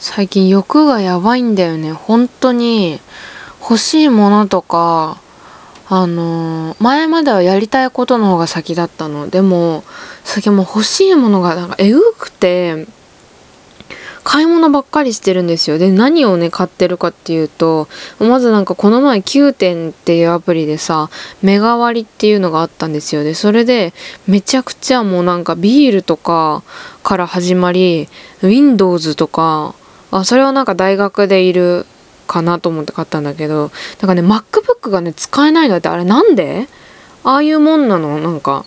最近欲がやばいんだよね。本当に。欲しいものとかあのー、前まではやりたいことの方が先だったの。でも最近もう欲しいものがなんかえぐくて買い物ばっかりしてるんですよ。で何をね買ってるかっていうとまずなんかこの前9点っていうアプリでさメガ割っていうのがあったんですよ。でそれでめちゃくちゃもうなんかビールとかから始まり Windows とかあそれはなんか大学でいるかなと思って買ったんだけどなんかね MacBook がね使えないのってあれなんで？ああいうもんなの？なんか。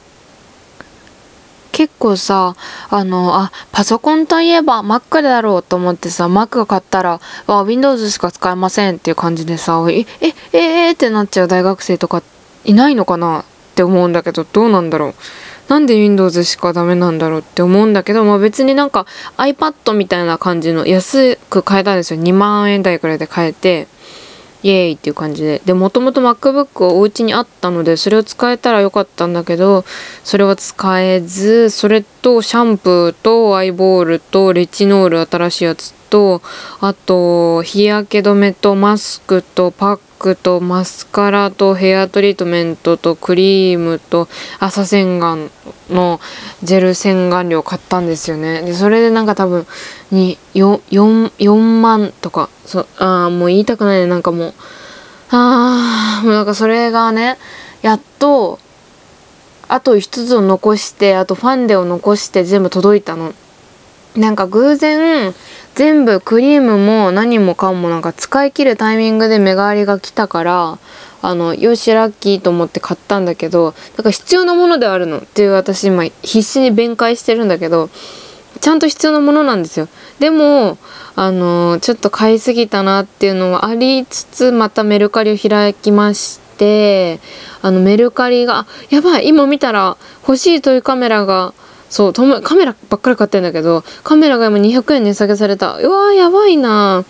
結構さあのあパソコンといえば Mac だろうと思ってさ Mac 買ったらあ Windows しか使えませんっていう感じでさええええー、ってなっちゃう大学生とかいないのかなって思うんだけどどうなんだろう？なんで Windows しかダメなんだろうって思うんだけど、まあ、別になんか iPad みたいな感じの安く買えたんですよ。2万円台くらいで買えてイエーイっていう感じで。でもともと MacBook お家にあったのでそれを使えたらよかったんだけどそれは使えずそれとシャンプーとアイボールとレチノール新しいやつとあと日焼け止めとマスクとパックとマスカラとヘアトリートメントとクリームと朝洗顔のジェル洗顔料買ったんですよね。でそれでなんか多分に 4, 4, 4万とかそあもう言いたくないね。なんかもうあーもうなんかそれがねやっとあと1つを残してあとファンデを残して全部届いたの。なんか偶然全部クリームも何もかもなんか使い切るタイミングで目代わりが来たからあのよしラッキーと思って買ったんだけどだから必要なものであるのっていう私今必死に弁解してるんだけどちゃんと必要なものなんですよ。でもあのちょっと買いすぎたなっていうのはありつつまたメルカリを開きましてあのメルカリがやばい今見たら欲しいトイカメラがそうカメラばっかり買ってんだけどカメラが今200円値下げされた。うわーやばいな。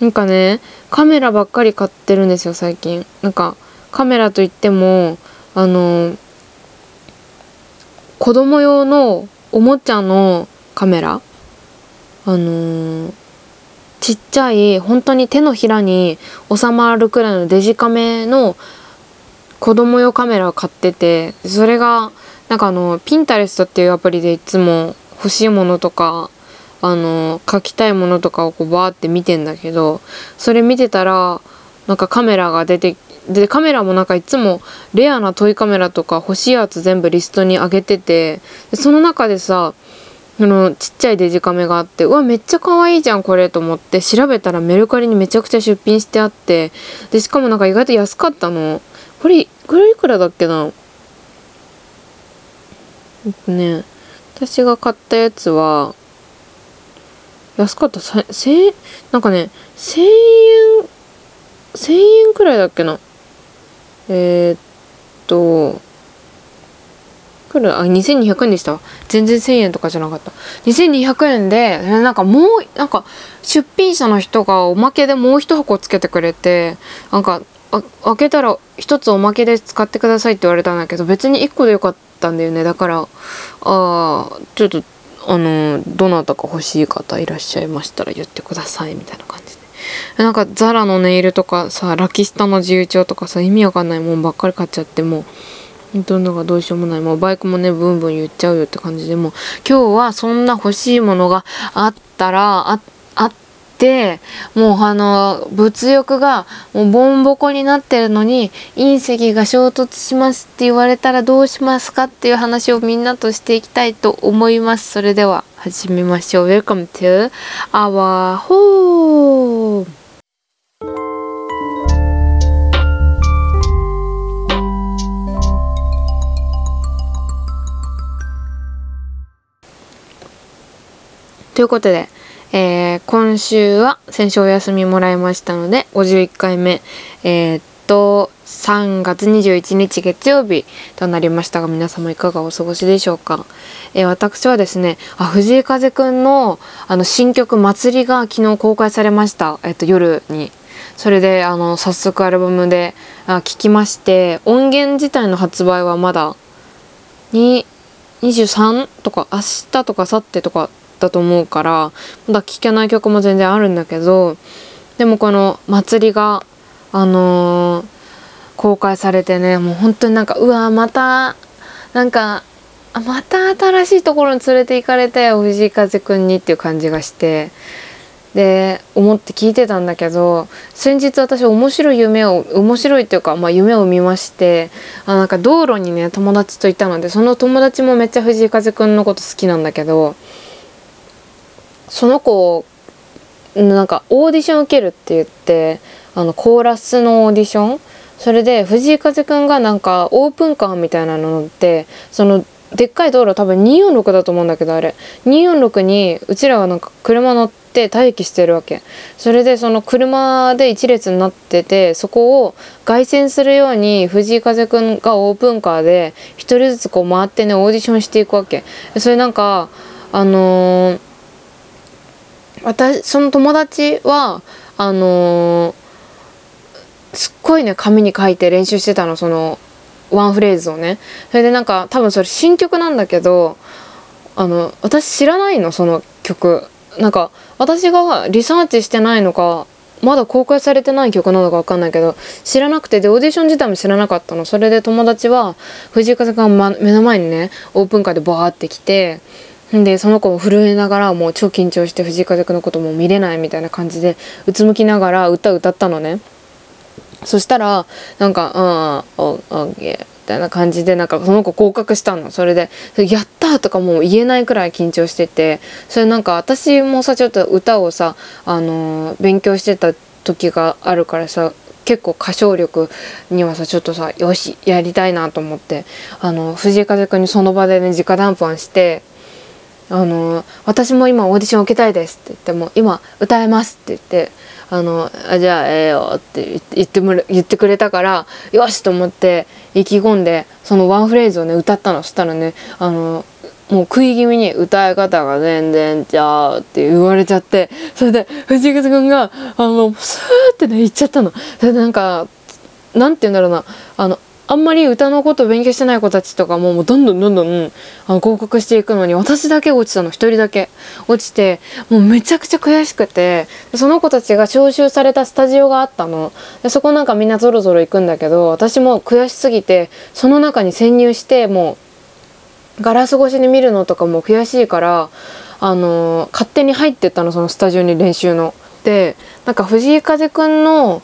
なんかねカメラばっかり買ってるんですよ最近。なんかカメラといってもあの子供用のおもちゃのカメラ。あの、ちっちゃい本当に手のひらに収まるくらいのデジカメの子供用カメラを買っててそれがなんかあのピンタレストっていうアプリでいつも欲しいものとかあの書きたいものとかをこうバーって見てんだけどそれ見てたらなんかカメラが出てでカメラもなんかいつもレアなトイカメラとか欲しいやつ全部リストに上げててでその中でさそのちっちゃいデジカメがあってうわめっちゃ可愛いじゃんこれと思って調べたらメルカリにめちゃくちゃ出品してあってでしかもなんか意外と安かったの。これこれいくらだっけな？ね。私が買ったやつは安かった。千円なんかね1000円1000円くらいだっけな。えー、っとくらいあ2200円でした。全然1000円とかじゃなかった。2200円でなんかもうなんか出品者の人がおまけでもう一箱つけてくれてなんか開けたら一つおまけで使ってくださいって言われたんだけど別に1個でよかったんだよね。だからああちょっとあのどなたか欲しい方いらっしゃいましたら言ってくださいみたいな感じで。なんかザラのネイルとかさラキスタの自由帳とかさ意味わかんないもんばっかり買っちゃってもうどんながどうしようもない。もうバイクもねブンブン言っちゃうよって感じでも今日はそんな欲しいものがあったらああってもうあの物欲がもうボンボコになってるのに隕石が衝突しますって言われたらどうしますかっていう話をみんなとしていきたいと思います。それでは始めましょう。Welcome to our home! ということで、えー、今週は先週お休みもらいましたので51回目えー、っと3月21日月曜日となりましたが皆様いかがお過ごしでしょうか、えー、私はですねあ藤井風くんのあの新曲「祭り」が昨日公開されました、えっと、夜に。それであの早速アルバムで聴きまして音源自体の発売はまだに23とか明日とか明後日とかったと思うからまだ聴けない曲も全然あるんだけどでもこの祭りがあのー、公開されてねもう本当になんかうわまたなんかまた新しいところに連れて行かれたよ藤井風くんにっていう感じがしてで思って聞いてたんだけど先日私面白い夢を面白いっていうか、まあ、夢を見ましてあなんか道路にね友達といたのでその友達もめっちゃ藤井風くんのこと好きなんだけどその子なんかオーディション受けるって言ってあのコーラスのオーディション？それで藤井風くんがなんかオープンカーみたいなの乗ってそのでっかい道路多分246だと思うんだけどあれ。246にうちらはなんか車乗って待機してるわけ。それでその車で一列になっててそこを凱旋するように藤井風くんがオープンカーで一人ずつこう回ってねオーディションしていくわけ。それなんかあのー、私その友達はあのー、すっごいね紙に書いて練習してたのそのワンフレーズをね。それでなんか多分それ新曲なんだけどあの私知らないのその曲。なんか私がリサーチしてないのかまだ公開されてない曲なのか分かんないけど知らなくてでオーディション自体も知らなかったの。それで友達は藤井風が、ま、目の前にねオープンカーでバーって来てでその子も震えながらもう超緊張して藤井風くんのことも見れないみたいな感じでうつむきながら歌歌ったのね。そしたらなんか「うんオッケー」みたいな感じでなんかその子合格したのそれで「やった!」とかもう言えないくらい緊張しててそれなんか私もさちょっと歌をさ、あのー、勉強してた時があるからさ結構歌唱力にはさちょっとさよしやりたいなと思ってあの藤井風くんにその場でね直談判して「あの私も今オーディション受けたいです」って言っても「今歌えます」って言ってあのあじゃあええよって言っても言ってくれたからよしと思って意気込んでそのワンフレーズをね歌ったのそしたらねあのもう食い気味に歌い方が全然ちゃうって言われちゃってそれで藤井君があのスーってね言っちゃったの。それでなんかなんて言うんだろうなあのあんまり歌のこと勉強してない子たちとかももうどんどんどんどんあの合格していくのに私だけ落ちたの一人だけ落ちてもうめちゃくちゃ悔しくてその子たちが招集されたスタジオがあったのでそこなんかみんなぞろぞろ行くんだけど私も悔しすぎてその中に潜入してもうガラス越しに見るのとかも悔しいからあのー、勝手に入ってったのそのスタジオに練習の。でなんか藤井風くんの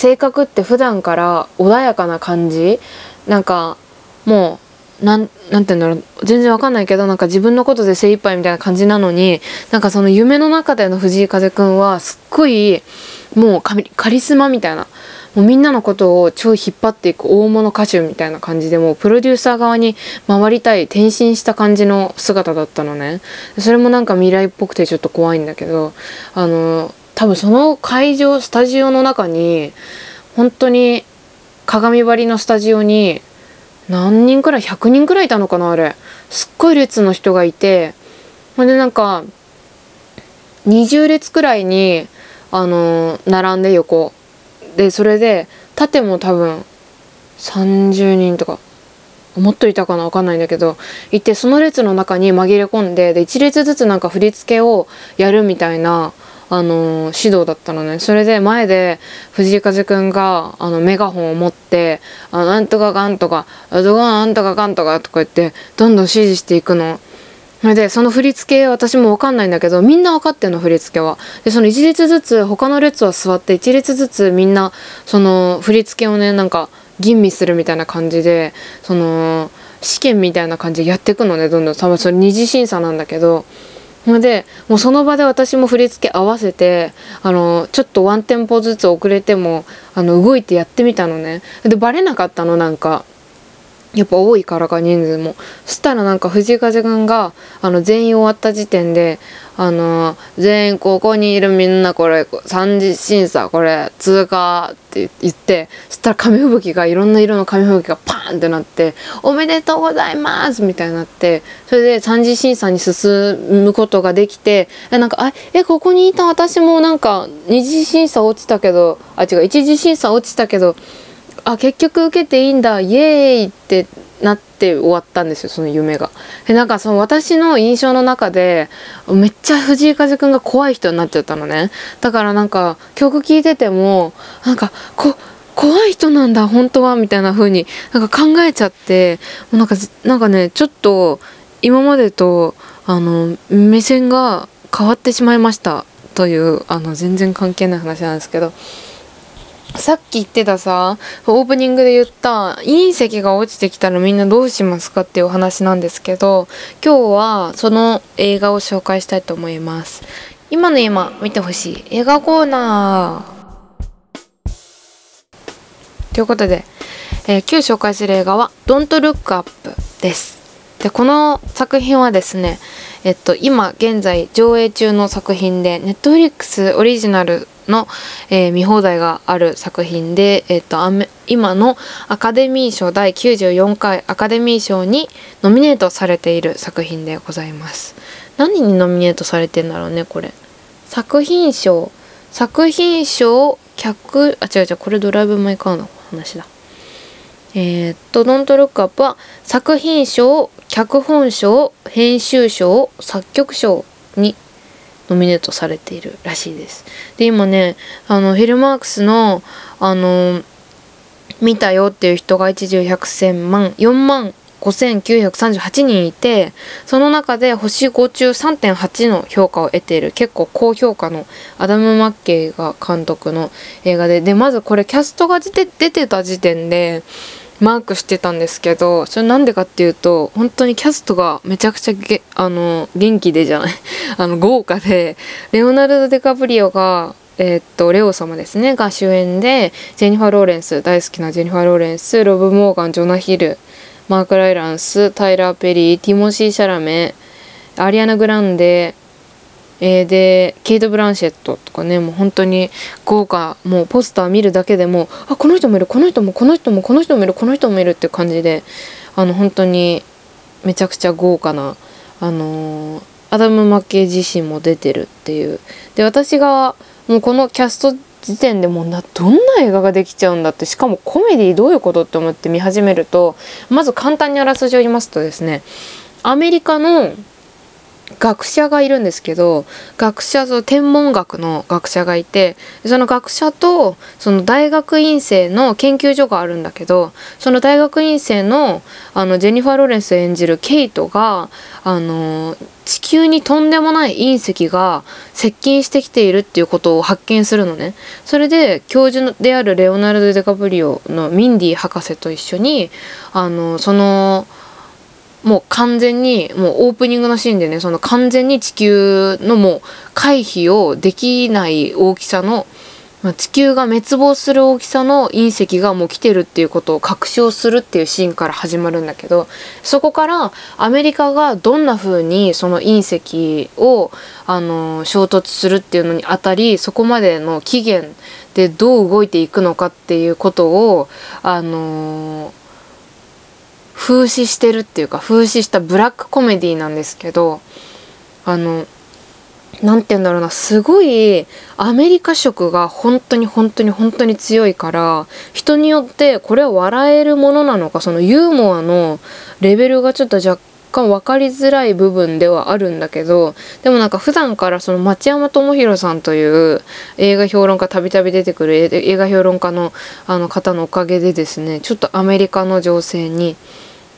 性格って普段から穏やかな感じ？なんかもうなんて言うんだろう。全然わかんないけどなんか自分のことで精一杯みたいな感じなのになんかその夢の中での藤井風くんはすっごいもうカリスマみたいな。もうみんなのことを超引っ張っていく大物歌手みたいな感じでもうプロデューサー側に回りたい転身した感じの姿だったのね。それもなんか未来っぽくてちょっと怖いんだけどあの多分その会場スタジオの中に本当に鏡張りのスタジオに何人くらい100人くらいいたのかなあれ。すっごい列の人がいてほんでなんか20列くらいにあの並んで横。でそれで縦も多分30人とかもっといたかな分かんないんだけどいてその列の中に紛れ込んでで1列ずつなんか振り付けをやるみたいなあの指導だったのねそれで前で藤井風くんがあのメガホンを持って「あなんとかかんとかどこなんとかかんとか」とか言ってどんどん指示していくの。それでその振り付け私も分かんないんだけどみんな分かってんの振り付けは。でその1列ずつ他の列は座って1列ずつみんなその振り付けをねなんか吟味するみたいな感じでその試験みたいな感じでやっていくのねどんどん多分それ二次審査なんだけどでもうその場で私も振り付け合わせてあのちょっとワンテンポずつ遅れてもあの動いてやってみたのね。でバレなかったのなんか。やっぱ多いからか人数もそしたらなんか藤井風くんがあの全員終わった時点であの全員ここにいるみんなこれ三次審査これ通過って言ってそしたら紙吹雪がいろんな色の紙吹雪がパーンってなって「おめでとうございます!」みたいになってそれで三次審査に進むことができてえなんか「あえここにいた私もなんか二次審査落ちたけどあ違う一次審査落ちたけどあ結局受けていいんだイエーイ!」ってなって終わったんですよその夢が。でなんかその私の印象の中でめっちゃ藤井風くんが怖い人になっちゃったのねだからなんか曲聴いててもなんかこ怖い人なんだ本当はみたいな風になんか考えちゃってもうなんかなんかねちょっと今までとあの目線が変わってしまいましたというあの全然関係ない話なんですけどさっき言ってたさオープニングで言った隕石が落ちてきたらみんなどうしますかっていうお話なんですけど今日はその映画を紹介したいと思います。今の今見てほしい。映画コーナー。ということで、えー、今日紹介する映画は「Don't Look Up」です。でこの作品はですねえっと今現在上映中の作品で Netflix オリジナルの、えー、見放題がある作品で、えっと、今のアカデミー賞第94回アカデミー賞にノミネートされている作品でございます。何にノミネートされてんだろうねこれ。作品賞。作品賞客あ違う違うこれドライブ・マイ・カーの話だ。えー、っと「ドント・ルック・アップ」は作品賞脚本賞編集賞作曲賞にノミネートされているらしいです。で今ねあのフィルマークスのあの見たよっていう人が一重百千万4万5938人いてその中で星5中3.8の評価を得ている結構高評価のアダム・マッケイが監督の映画ででまずこれキャストが出て出てた時点でマークしてたんですけどそれなんでかっていうと本当にキャストがめちゃくちゃげあの元気でじゃない。あの豪華でレオナルド・ディカプリオがえー、っとレオ様ですね。が主演でジェニファー・ローレンス大好きなジェニファー・ローレンスロブ・モーガンジョナ・ヒル、マーク・ライランスタイラー・ペリーティモシー・シャラメ、アリアナ・グランデえー、でケイト・ブランシェットとかねもう本当に豪華もうポスター見るだけでもあこの人もいるこの人もこの人もこの人もいるこの人もいるって感じであの本当にめちゃくちゃ豪華なあのー、アダム・マッケイ自身も出てるっていう。で私がもうこのキャスト時点でもうなどんな映画ができちゃうんだってしかもコメディどういうことって思って見始めるとまず簡単にあらすじを言いますとですねアメリカの学者がいるんですけど学者その天文学の学者がいてその学者とその大学院生の研究所があるんだけどその大学院生のあのジェニファー・ロレンス演じるケイトがあの地球にとんでもない隕石が接近してきているっていうことを発見するのね。それで教授であるレオナルド・デカプリオのミンディ博士と一緒にあのそのもう完全にもうオープニングのシーンでねその完全に地球のもう回避をできない大きさの、まあ、地球が滅亡する大きさの隕石がもう来てるっていうことを確証するっていうシーンから始まるんだけどそこからアメリカがどんな風にその隕石をあの衝突するっていうのにあたりそこまでの期限でどう動いていくのかっていうことをあの風刺してるっていうか風刺したブラックコメディなんですけどあの何て言うんだろうなすごいアメリカ色が本当に本当に本当に強いから人によってこれは笑えるものなのかそのユーモアのレベルがちょっと若干分かりづらい部分ではあるんだけどでもなんか普段からその町山智博さんという映画評論家たびたび出てくる映画評論家のあの方のおかげでですねちょっとアメリカの情勢に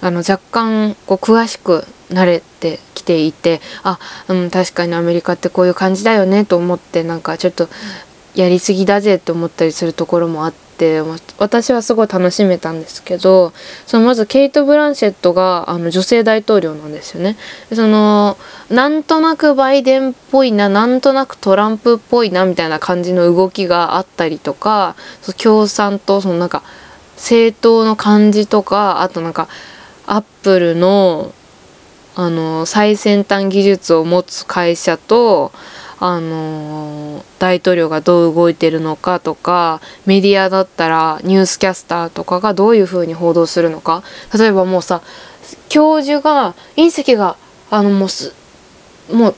あの若干こう詳しくなれてきていてあ、うん、確かにアメリカってこういう感じだよねと思ってなんかちょっとやりすぎだぜって思ったりするところもあって私はすごい楽しめたんですけどそのまずケイト・ブランシェットがあの女性大統領なんですよね。そのなんとなくバイデンっぽいななんとなくトランプっぽいなみたいな感じの動きがあったりとか共産党そのなんか政党の感じとかあとなんかアップルのあの最先端技術を持つ会社とあの大統領がどう動いてるのかとかメディアだったらニュースキャスターとかがどういうふうに報道するのか。例えばもうさ教授が隕石があのもうすもう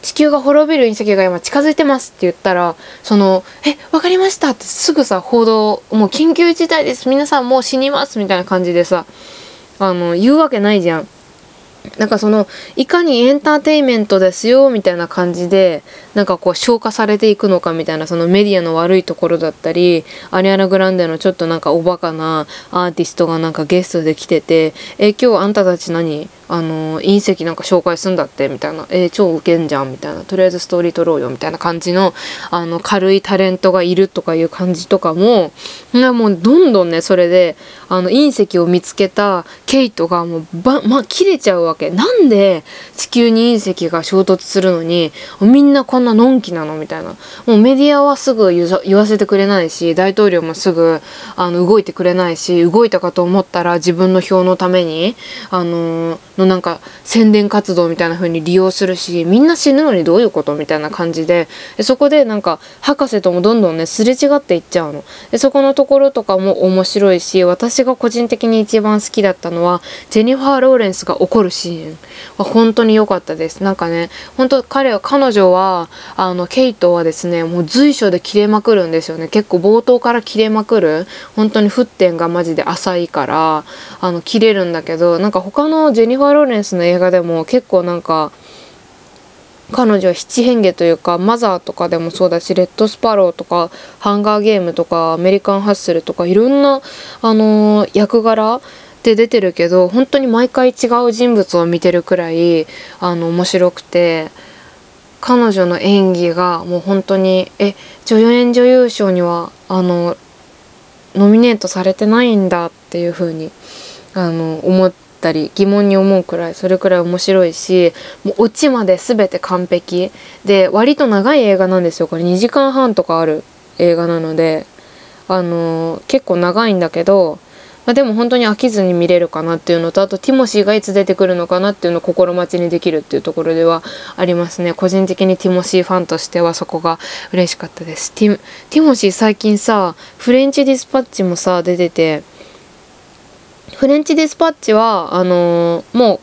地球が滅びる隕石が今近づいてますって言ったらその「え分かりました」ってすぐさ報道もう緊急事態です。皆さんもう死にますみたいな感じでさあの言うわけないじゃん。なんかそのいかにエンターテインメントですよみたいな感じでなんかこう消化されていくのかみたいなそのメディアの悪いところだったりアリアナ・グランデのちょっとなんかおバカなアーティストがなんかゲストで来てて「え今日あんたたち何？あの隕石なんか紹介すんだってみたいな。えー、超ウケんじゃんみたいな。とりあえずストーリー撮ろうよみたいな感じのあの軽いタレントがいるとかいう感じとかももうどんどんねそれであの隕石を見つけたケイトがもうばま切れちゃうわけ。なんで地球に隕石が衝突するのにみんなこんなのんきなのみたいな。もうメディアはすぐ言わせてくれないし大統領もすぐあの動いてくれないし動いたかと思ったら自分の票のためにあののなんか宣伝活動みたいな風に利用するしみんな死ぬのにどういうことみたいな感じででそこでなんか博士ともどんどんねすれ違っていっちゃうの。でそこのところとかも面白いし私が個人的に一番好きだったのはジェニファー・ローレンスが怒るシーン。は本当に良かったです。なんかね本当彼は彼女はあのケイトはですねもう随所で切れまくるんですよね。結構冒頭から切れまくる。本当に沸点がマジで浅いからあの切れるんだけどなんか他のジェニファー・ローレンスの映画でも結構なんか彼女は七変化というかマザーとかでもそうだしレッドスパローとかハンガーゲームとかアメリカンハッスルとかいろんな、あのー、役柄で出てるけど本当に毎回違う人物を見てるくらいあの面白くて彼女の演技がもう本当にえ助演女優賞にはあのノミネートされてないんだっていう風にあの思って。ったり疑問に思うくらいそれくらい面白いしもうオチまで全て完璧。で割と長い映画なんですよ。これ2時間半とかある映画なのであのー、結構長いんだけど、まあ、でも本当に飽きずに見れるかなっていうのとあとティモシーがいつ出てくるのかなっていうのを心待ちにできるっていうところではありますね。個人的にティモシーファンとしてはそこが嬉しかったです。ティティモシー最近さフレンチディスパッチもさ出ててフレンチディスパッチはあのー、も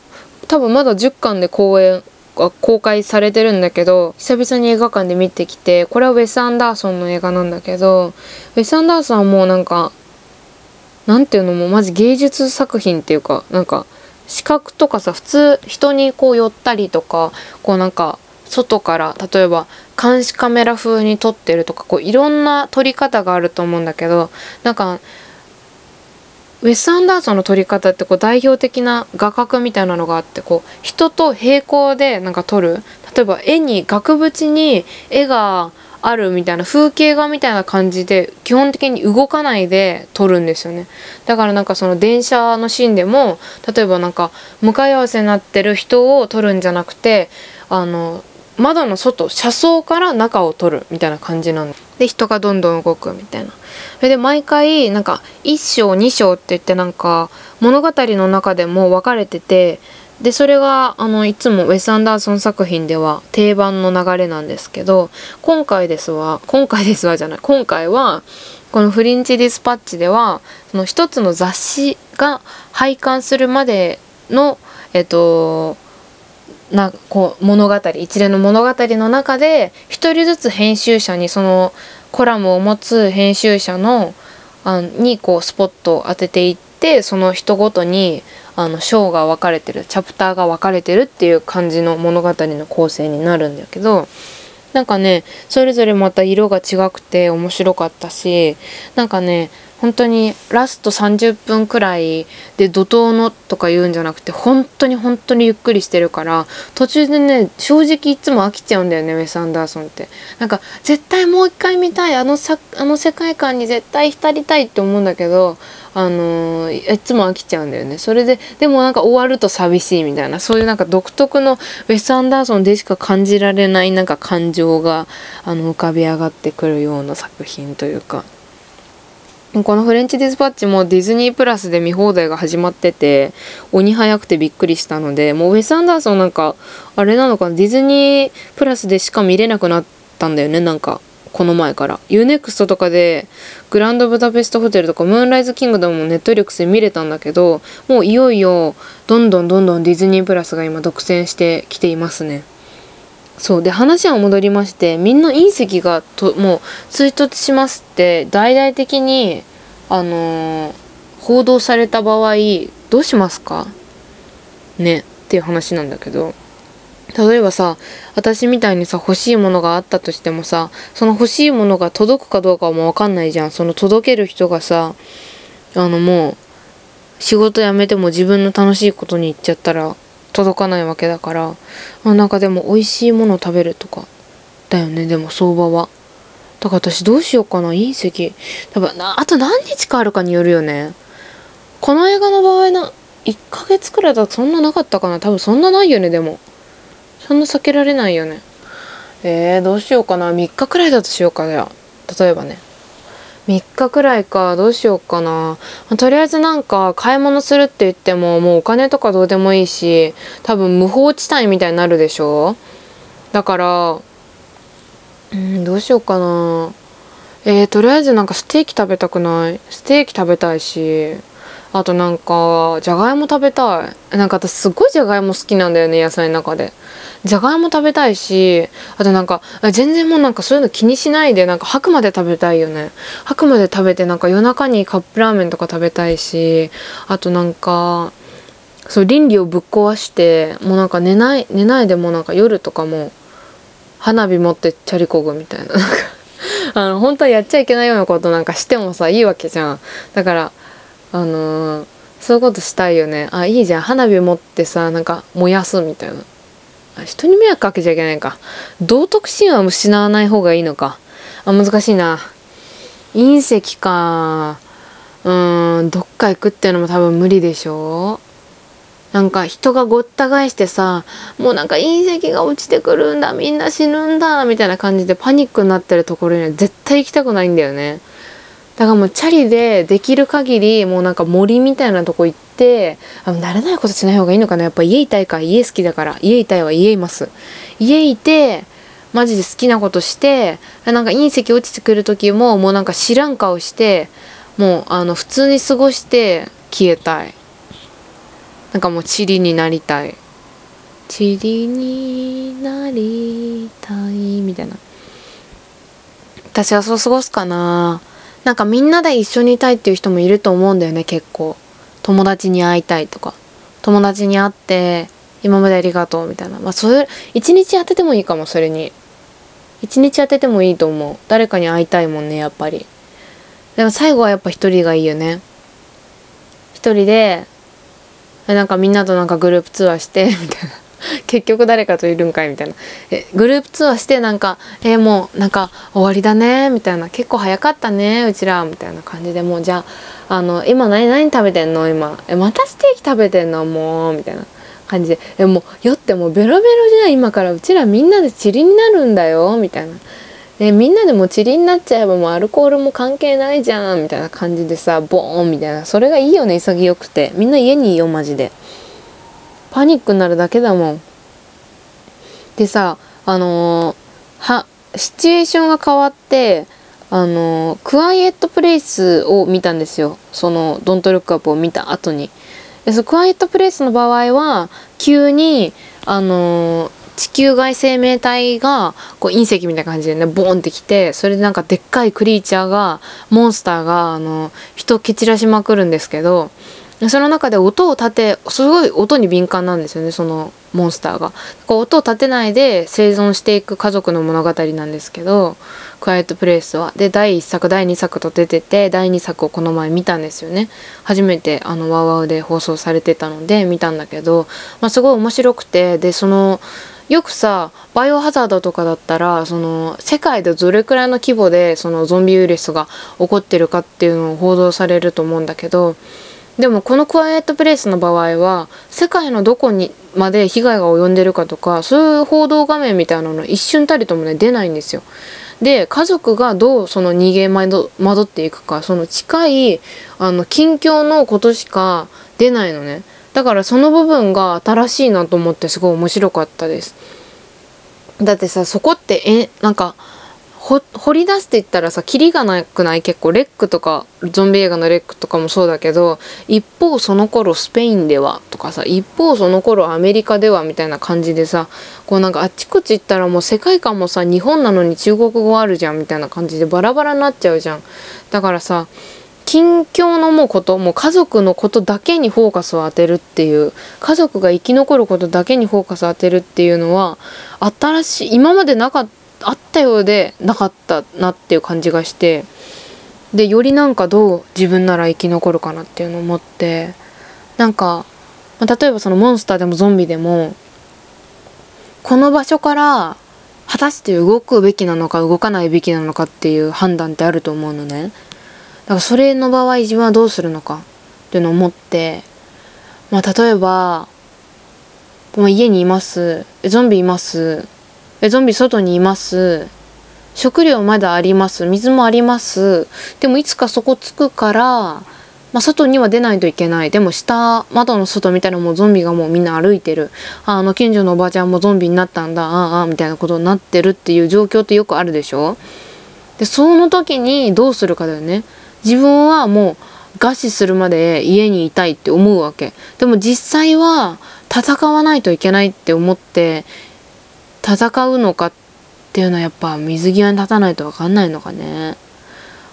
う多分まだ10巻で公演が公開されてるんだけど久々に映画館で見てきてこれはウェス・アンダーソンの映画なんだけどウェス・アンダーソンはもうなんかなんていうのもまず芸術作品っていうかなんか視覚とかさ普通人にこう寄ったりとかこうなんか外から例えば監視カメラ風に撮ってるとかこういろんな撮り方があると思うんだけどなんかウェス・アンダーソンの撮り方ってこう代表的な画角みたいなのがあってこう人と平行でなんか撮る。例えば絵に額縁に絵があるみたいな風景画みたいな感じで基本的に動かないで撮るんですよね。だからなんかその電車のシーンでも例えばなんか向かい合わせになってる人を撮るんじゃなくてあの窓の外車窓から中を撮るみたいな感じなんで人がどんどん動くみたいな。それで毎回なんか1章2章って言ってなんか物語の中でも分かれててでそれがあのいつもウェス・アンダーソン作品では定番の流れなんですけど今回ですは今回ですわじゃない今回はこの「フリンチ・ディスパッチ」ではその一つの雑誌が廃刊するまでのえっとなこう物語一連の物語の中で一人ずつ編集者にそのコラムを持つ編集者のあにこうスポットを当てていってその人ごとにあの章が分かれてるチャプターが分かれてるっていう感じの物語の構成になるんだけどなんかねそれぞれまた色が違くて面白かったしなんかね本当にラスト30分くらいで怒涛のとか言うんじゃなくて本当に本当にゆっくりしてるから途中でね正直いつも飽きちゃうんだよねウェス・アンダーソンってなんか絶対もう一回見たいあのさあの世界観に絶対浸りたいって思うんだけどあのー、いつも飽きちゃうんだよねそれででもなんか終わると寂しいみたいなそういうなんか独特のウェス・アンダーソンでしか感じられないなんか感情があの浮かび上がってくるような作品というか。このフレンチディスパッチもディズニープラスで見放題が始まってて鬼早くてびっくりしたのでもうウェス・アンダーソンなんかあれなのかな？ディズニープラスでしか見れなくなったんだよねなんかこの前から。UNEXT とかでグランドブダペストホテルとかムーンライズキングダムもネットリックスで見れたんだけどもういよいよどんどんどんどんディズニープラスが今独占してきていますね。そうで話は戻りましてみんな隕石がともう追突しますって大々的にあのー、報道された場合どうしますか？ねっていう話なんだけど。例えばさ私みたいにさ欲しいものがあったとしてもさその欲しいものが届くかどうかも分かんないじゃん。その届ける人がさあのもう仕事辞めても自分の楽しいことに行っちゃったら届かないわけだからあなんかでも美味しいもの食べるとかだよね。でも相場は。だから私どうしようかな。隕石。多分あと何日かあるかによるよね。この映画の場合な1ヶ月くらいだとそんななかったかな。多分そんなないよねでも。そんな避けられないよね。えー、どうしようかな。3日くらいだとしようかじゃ例えばね。3日くらいかどうしようかな、まとりあえずなんか買い物するって言ってももうお金とかどうでもいいし多分無法地帯みたいになるでしょ。だからうんどうしようかな。えー、とりあえずなんかステーキ食べたくない。ステーキ食べたいし。あとなんかじゃがいも食べたい。なんか私すっごいじゃがいも好きなんだよね野菜の中で。じゃがいも食べたいしあとなんか全然もうなんかそういうの気にしないでなんか吐くまで食べたいよね。吐くまで食べてなんか夜中にカップラーメンとか食べたいしあとなんかそう倫理をぶっ壊してもうなんか寝ない寝ないでもなんか夜とかも花火持ってチャリこぐみたいな。なんかあの本当はやっちゃいけないようなことなんかしてもさいいわけじゃん。だからあのー、そういうことしたいよね。あいいじゃん。花火持ってさなんか燃やすみたいな。人に迷惑かけちゃいけないか。道徳心は失わない方がいいのか。あ難しいな。隕石か。うーんどっか行くっていうのも多分無理でしょ。なんか人がごった返してさもうなんか隕石が落ちてくるんだみんな死ぬんだみたいな感じでパニックになってるところには絶対行きたくないんだよね。だからもうチャリでできる限りもうなんか森みたいなとこ行ってあの慣れないことしない方がいいのかな。やっぱ家いたいか家好きだから。家いたいは家います。家いてマジで好きなことしてなんか隕石落ちてくる時ももうなんか知らん顔してもうあの普通に過ごして消えたい。なんかもう塵になりたい。塵になりたいみたいな。私はそう過ごすかな。なんかみんなで一緒にいたいっていう人もいると思うんだよね結構。友達に会いたいとか。友達に会って今までありがとうみたいな。まあそれ一日当ててもいいかもそれに。一日当ててもいいと思う。誰かに会いたいもんねやっぱり。でも最後はやっぱ一人がいいよね。一人でなんかみんなとなんかグループツアーしてみたいな。結局誰かといるんかいみたいな。えグループツアーしてなんか「えー、もうなんか終わりだね」みたいな「結構早かったねうちら」みたいな感じで。もうじゃああの今何何食べてんの？今。えまたステーキ食べてんの？もうみたいな感じで。えもう酔ってもうベロベロじゃん。今から。うちらみんなでチリになるんだよ。みたいな。ね、みんなでもチリになっちゃえばもうアルコールも関係ないじゃん。みたいな感じでさボーンみたいな。それがいいよね潔くて。みんな家にいよマジで。パニックになるだけだもん。でさあのー、はシチュエーションが変わってあのー、クワイエットプレイスを見たんですよその「ドントルックアップを見た後に。でそのクワイエットプレイスの場合は急にあのー、地球外生命体がこう隕石みたいな感じでねボーンってきてそれでなんかでっかいクリーチャーがモンスターがあの人を蹴散らしまくるんですけどその中で音を立てすごい音に敏感なんですよねそのモンスターが。こう音を立てないで生存していく家族の物語なんですけど「クワイエット・プレイスは」で第1作第2作と出てて第2作をこの前見たんですよね。初めてあのワウワウで放送されてたので見たんだけど、まあ、すごい面白くてでそのよくさバイオハザードとかだったらその世界でどれくらいの規模でそのゾンビウイルスが起こってるかっていうのを報道されると思うんだけどでもこのクワイエットプレイスの場合は世界のどこにまで被害が及んでるかとかそういう報道画面みたいなの一瞬たりともね出ないんですよ。で家族がどうその逃げ惑っていくかその近いあの近況のことしか出ないのねだからその部分が新しいなと思ってすごい面白かったですだってさそこってえなんか掘り出すって言ったらさキリがなくない？結構レックとかゾンビ映画のレックとかもそうだけど一方その頃スペインではとかさ一方その頃アメリカではみたいな感じでさこうなんかあっちこっち行ったらもう世界観もさ日本なのに中国語あるじゃんみたいな感じでバラバラになっちゃうじゃん。だからさ近況のもうこともう家族のことだけにフォーカスを当てるっていう家族が生き残ることだけにフォーカスを当てるっていうのは新しい今までなかったあったようでなかったなっていう感じがしてでよりなんかどう自分なら生き残るかなっていうのを思ってなんか、まあ、例えばそのモンスターでもゾンビでもこの場所から果たして動くべきなのか動かないべきなのかっていう判断ってあると思うのね。だからそれの場合自分はどうするのかっていうのを思って、まあ例えば、まあ、家にいます。ゾンビいます。えゾンビ外にいます。食料まだあります。水もあります。でもいつかそこ着くから、まあ、外には出ないといけない。でも下、窓の外見たらもうゾンビがもうみんな歩いてる。あの、近所のおばあちゃんもゾンビになったんだ、ああ、あみたいなことになってるっていう状況ってよくあるでしょで、その時にどうするかだよね。自分はもう餓死するまで家にいたいって思うわけ。でも実際は戦わないといけないって思って戦うのかっていうのはやっぱ水際に立たないと分かんないのかね。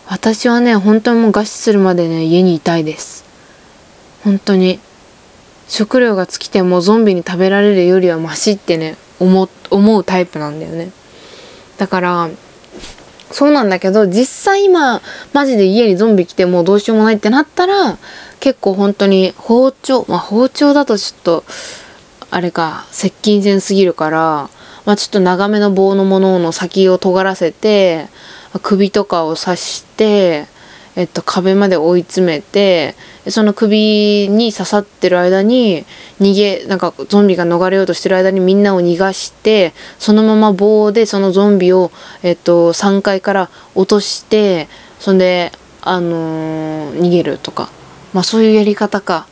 私はね本当にもう餓死するまでね家にいたいです。本当に。食料が尽きてもゾンビに食べられるよりはマシってね思思うタイプなんだよね。だからそうなんだけど実際今マジで家にゾンビ来てもうどうしようもないってなったら結構本当に包丁まあ包丁だとちょっとあれか接近戦すぎるからまあちょっと長めの棒のものの先を尖らせて首とかを刺して、えっと、壁まで追い詰めてその首に刺さってる間に逃げなんかゾンビが逃れようとしてる間にみんなを逃がしてそのまま棒でそのゾンビを、えっと、3階から落としてそんで、あのー、逃げるとか、まあ、そういうやり方か。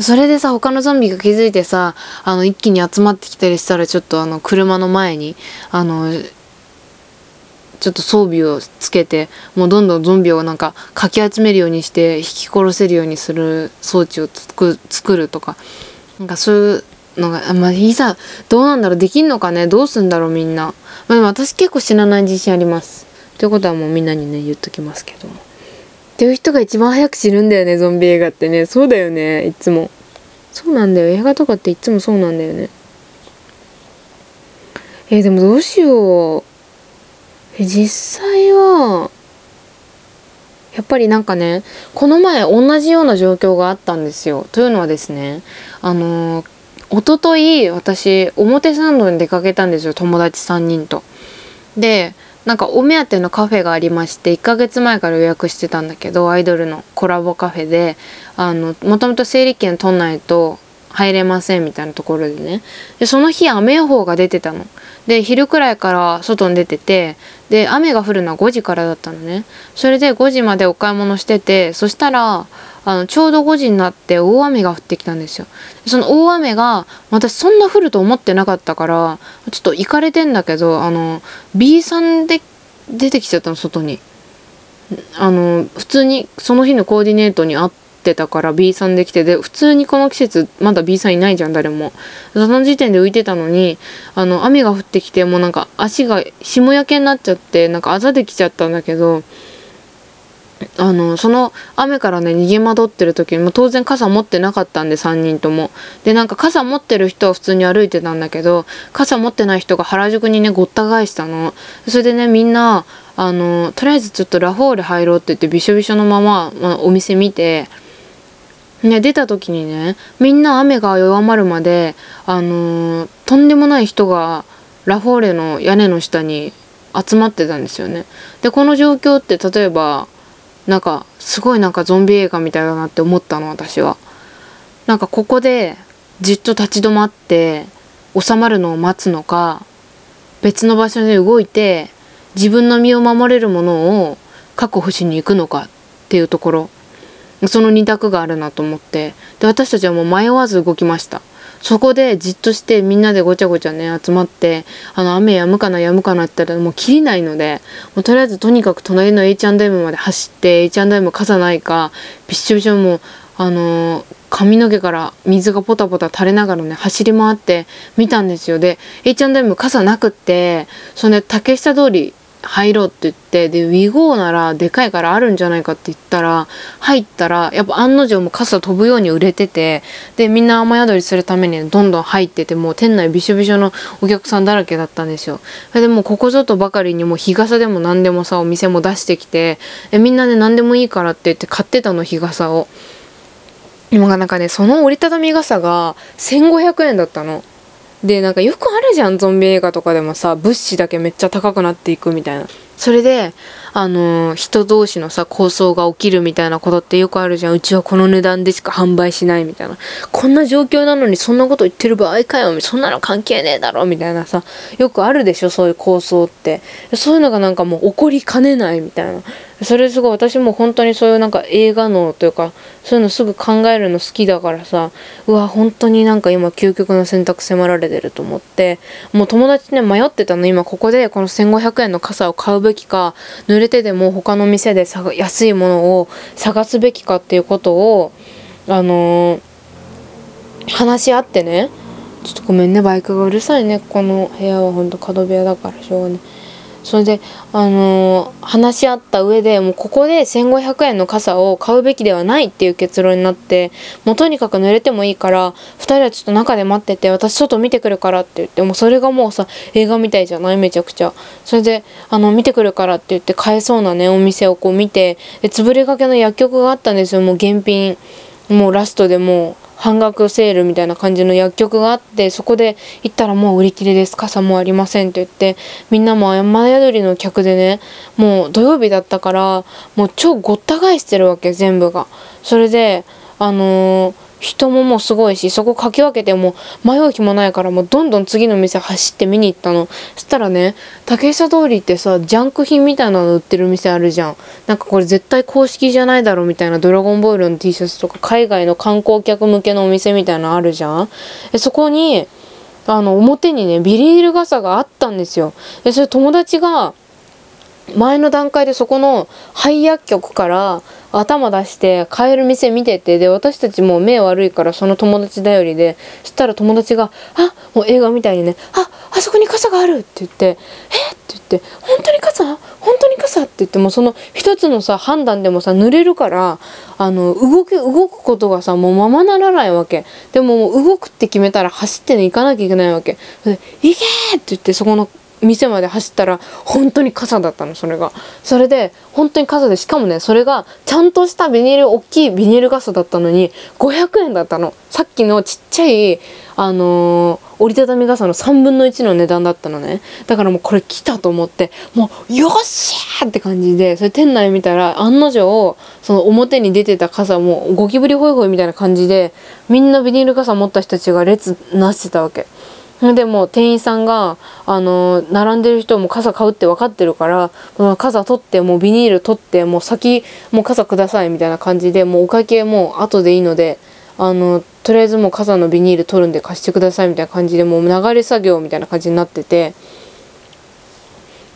それでさ他のゾンビが気づいてさあの一気に集まってきたりしたらちょっとあの車の前にあのちょっと装備をつけてもうどんどんゾンビをなんかかき集めるようにして引き殺せるようにする装置を作るとかなんかそういうのがまあいざどうなんだろうできんのかね？どうすんだろうみんな、まあ、でも私結構死なない自信あります。ということはもうみんなにね言っときますけども。っていう人が一番早く死ぬんだよねゾンビ映画ってね。そうだよねいつも。そうなんだよ。映画とかっていつもそうなんだよね。えー、でもどうしよう。実際はやっぱりなんかねこの前同じような状況があったんですよ。というのはですねあの一昨日私表参道に出かけたんですよ友達3人と。でなんかお目当てのカフェがありまして1ヶ月前から予約してたんだけどアイドルのコラボカフェであのもともと整理券取んないと入れませんみたいなところでねでその日雨予報が出てたの。で昼くらいから外に出ててで雨が降るのは5時からだったのね。それで5時までお買い物しててそしたらあのちょうど5時になって大雨が降ってきたんですよ。その大雨が私そんな降ると思ってなかったからちょっと行かれてんだけどあの B さんで出てきちゃったの外に。あの普通にその日のコーディネートにあっててたから B さんできてで普通にこの季節まだ B さんいないじゃん誰も。その時点で浮いてたのにあの雨が降ってきてもうなんか足が霜焼けになっちゃってなんかあざできちゃったんだけどあのその雨からね逃げ惑ってる時にも当然傘持ってなかったんで3人とも。でなんか傘持ってる人は普通に歩いてたんだけど傘持ってない人が原宿にねごった返したの。それでねみんなあのとりあえずちょっとラフォーレ入ろうって言ってびしょびしょのまま、まあ、お店見てね、出た時にねみんな雨が弱まるまで、あのー、とんでもない人がラフォーレの屋根の下に集まってたんですよね。でこの状況って例えばなんかすごいなんかゾンビ映画みたいだなって思ったの私は。なんかここでじっと立ち止まって収まるのを待つのか別の場所で動いて自分の身を守れるものを確保しに行くのかっていうところその2択があるなと思って。で私たちはもう迷わず動きました。そこでじっとしてみんなでごちゃごちゃね集まってあの雨止むかな止むかなって言ったらもう切りないのでもうとりあえずとにかく隣の H&M まで走って H&M 傘ないかびっしょびしょもうあのー、髪の毛から水がポタポタ垂れながらね走り回って見たんですよ。で H&M 傘なくってそれで竹下通り入ろうって言ってで WeGo ならでかいからあるんじゃないかって言ったら入ったらやっぱ案の定も傘飛ぶように売れててでみんな雨宿りするためにどんどん入っててもう店内びしょびしょのお客さんだらけだったんですよ。でもここぞとばかりにも日傘でも何でもさお店も出してきてでみんなで何でもいいからって言って買ってたの日傘を。今がなんかねその折りたたみ傘が1500円だったの。でなんかよくあるじゃんゾンビ映画とかでもさ物資だけめっちゃ高くなっていくみたいな。それであの、人同士のさ抗争が起きるみたいなことってよくあるじゃん。うちはこの値段でしか販売しないみたいな。こんな状況なのにそんなこと言ってる場合かよ。そんなの関係ねえだろみたいなさ。よくあるでしょそういう構想って。そういうのがなんかもう起こりかねないみたいな。それすごい私も本当にそういうなんか映画のというかそういうのすぐ考えるの好きだからさ。うわ本当になんか今究極の選択迫られてると思って。もう友達ね迷ってたの。今ここでこの1500円の傘を買うべきかれてでも他の店で安いものを探すべきかっていうことをあのー、話し合ってね。ちょっとごめんね。バイクがうるさいね。この部屋はほんと角部屋だからしょうがない。それで、あのー、話し合った上でもうここで1500円の傘を買うべきではないっていう結論になってもうとにかく濡れてもいいから2人はちょっと中で待ってて私外見てくるからって言ってもうそれがもうさ映画みたいじゃない？めちゃくちゃ。それであの見てくるからって言って買えそうなねお店をこう見てで潰れかけの薬局があったんですよ。もう現品。もうラストでもう半額セールみたいな感じの薬局があってそこで行ったらもう売り切れです傘もありませんって言ってみんなも雨宿りの客でねもう土曜日だったからもう超ごった返してるわけ全部が。それであのー人ももうすごいしそこかき分けても迷う気もないからもうどんどん次の店走って見に行ったの。そしたらね竹下通りってさジャンク品みたいなの売ってる店あるじゃん。なんかこれ絶対公式じゃないだろみたいなドラゴンボールの T シャツとか海外の観光客向けのお店みたいなのあるじゃん。でそこにあの表にねビニール傘があったんですよ。でそれ友達が前の段階でそこの配薬局から頭出して買える店見ててで私たちも目悪いからその友達頼りでそしたら友達が「あもう映画みたいにねああそこに傘がある」って言って「え？っ?」って言って「本当に傘？本当に傘?」って言ってもその一つのさ判断でもさ濡れるからあの動き動くことがさもうままならないわけでももう動くって決めたら走ってね行かなきゃいけないわけで「行け!」って言ってそこの店まで走ったら本当に傘だったのそれが。それで本当に傘でしかもねそれがちゃんとしたビニール大きいビニール傘だったのに500円だったの。さっきのちっちゃいあのー、折りたたみ傘の3分の1の値段だったのね。だからもうこれ来たと思ってもうよっしゃーって感じでそれ店内見たら案の定その表に出てた傘もゴキブリホイホイみたいな感じでみんなビニール傘持った人たちが列なしてたわけ。でも店員さんがあの並んでる人も傘買うって分かってるから傘取ってもうビニール取ってもう先もう傘くださいみたいな感じでもうお会計もう後でいいのであのとりあえずもう傘のビニール取るんで貸してくださいみたいな感じでもう流れ作業みたいな感じになってて。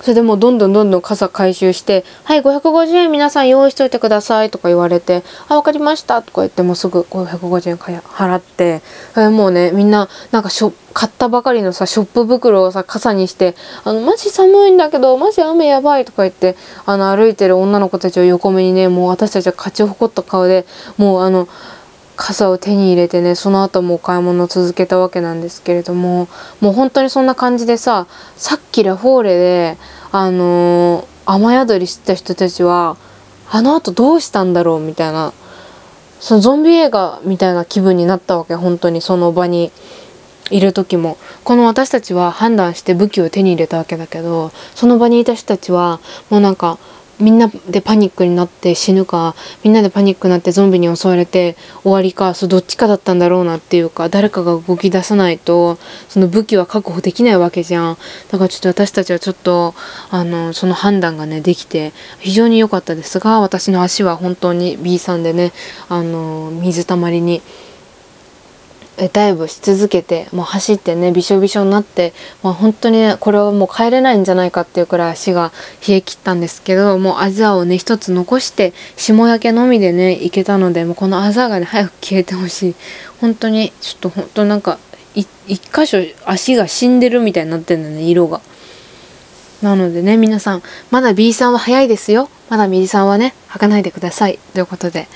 それでもどんどんどんどん傘回収して「はい550円皆さん用意しといてください」とか言われて「あ分かりました」とか言ってもうすぐ550円払ってもうねみんななんかしょ買ったばかりのさショップ袋をさ傘にして「あのマジ寒いんだけどマジ雨やばい」とか言ってあの歩いてる女の子たちを横目にねもう私たちは勝ち誇った顔でもうあの。傘を手に入れてねその後もお買い物を続けたわけなんですけれどももう本当にそんな感じでささっきラフォーレであのー、雨宿りしてた人たちはあのあとどうしたんだろうみたいなそのゾンビ映画みたいな気分になったわけ本当にその場にいる時も。この私たちは判断して武器を手に入れたわけだけどその場にいた人たちはもうなんかみんなでパニックになって死ぬかみんなでパニックになってゾンビに襲われて終わりかそどっちかだったんだろうなっていうか誰かが動き出さないとその武器は確保できないわけじゃんだからちょっと私たちはちょっとあのその判断がねできて非常に良かったですが私の足は本当に B さんでねあの水たまりに。ダイブし続けてもう走ってねびしょびしょになって、まあ、本当にねこれはもう帰れないんじゃないかっていうくらい足が冷え切ったんですけどもうあざをね一つ残して霜焼けのみでね行けたのでもうこのあざがね早く消えてほしい。本当にちょっと本当なんか一箇所足が死んでるみたいになってんだよね色が。なのでね皆さんまだ B さんは早いですよ。まだ右さんはね履かないでください。ということで、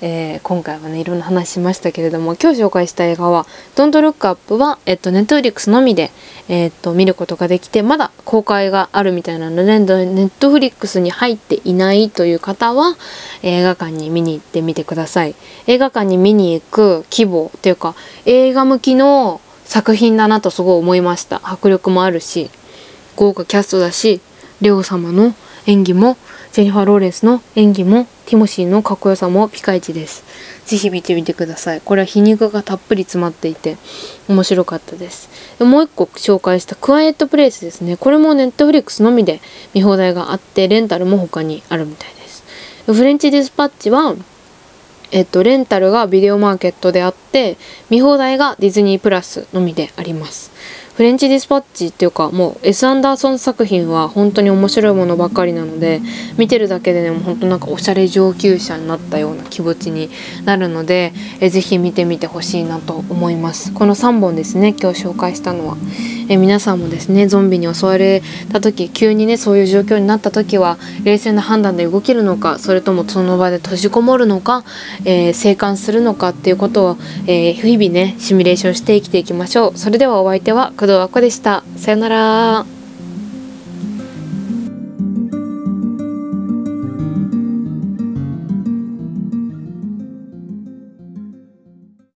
えー、今回はねいろんな話しましたけれども今日紹介した映画は「Don't Look Up は」えっと、ネットフリックスのみで、え、っと見ることができてまだ公開があるみたいなのでネットフリックスに入っていないという方は映画館に見に行ってみてください。映画館に見に行く規模っていうか映画向きの作品だなとすごい思いました。迫力もあるし豪華キャストだしレオ様の演技もジェニファー・ローレンスの演技もティモシーのかっこよさもピカイチです。ぜひ見てみてください。これは皮肉がたっぷり詰まっていて面白かったです。でもう一個紹介したクワイエットプレイスですね。これもネットフリックスのみで見放題があってレンタルも他にあるみたいです。フレンチディスパッチはえっと、レンタルがビデオマーケットであって見放題がディズニープラスのみでありますフレンチディスパッチっていうかもう S. アンダーソン作品は本当に面白いものばかりなので見てるだけでねもう本当なんかおしゃれ上級者になったような気持ちになるのでえぜひ見てみてほしいなと思います。この3本ですね今日紹介したのは。え皆さんもですねゾンビに襲われた時急にねそういう状況になった時は冷静な判断で動けるのかそれともその場で閉じこもるのか、えー、生還するのかっていうことを、えー、日々ねシミュレーションして生きていきましょう。それではお相手は工藤和子でした。さよなら。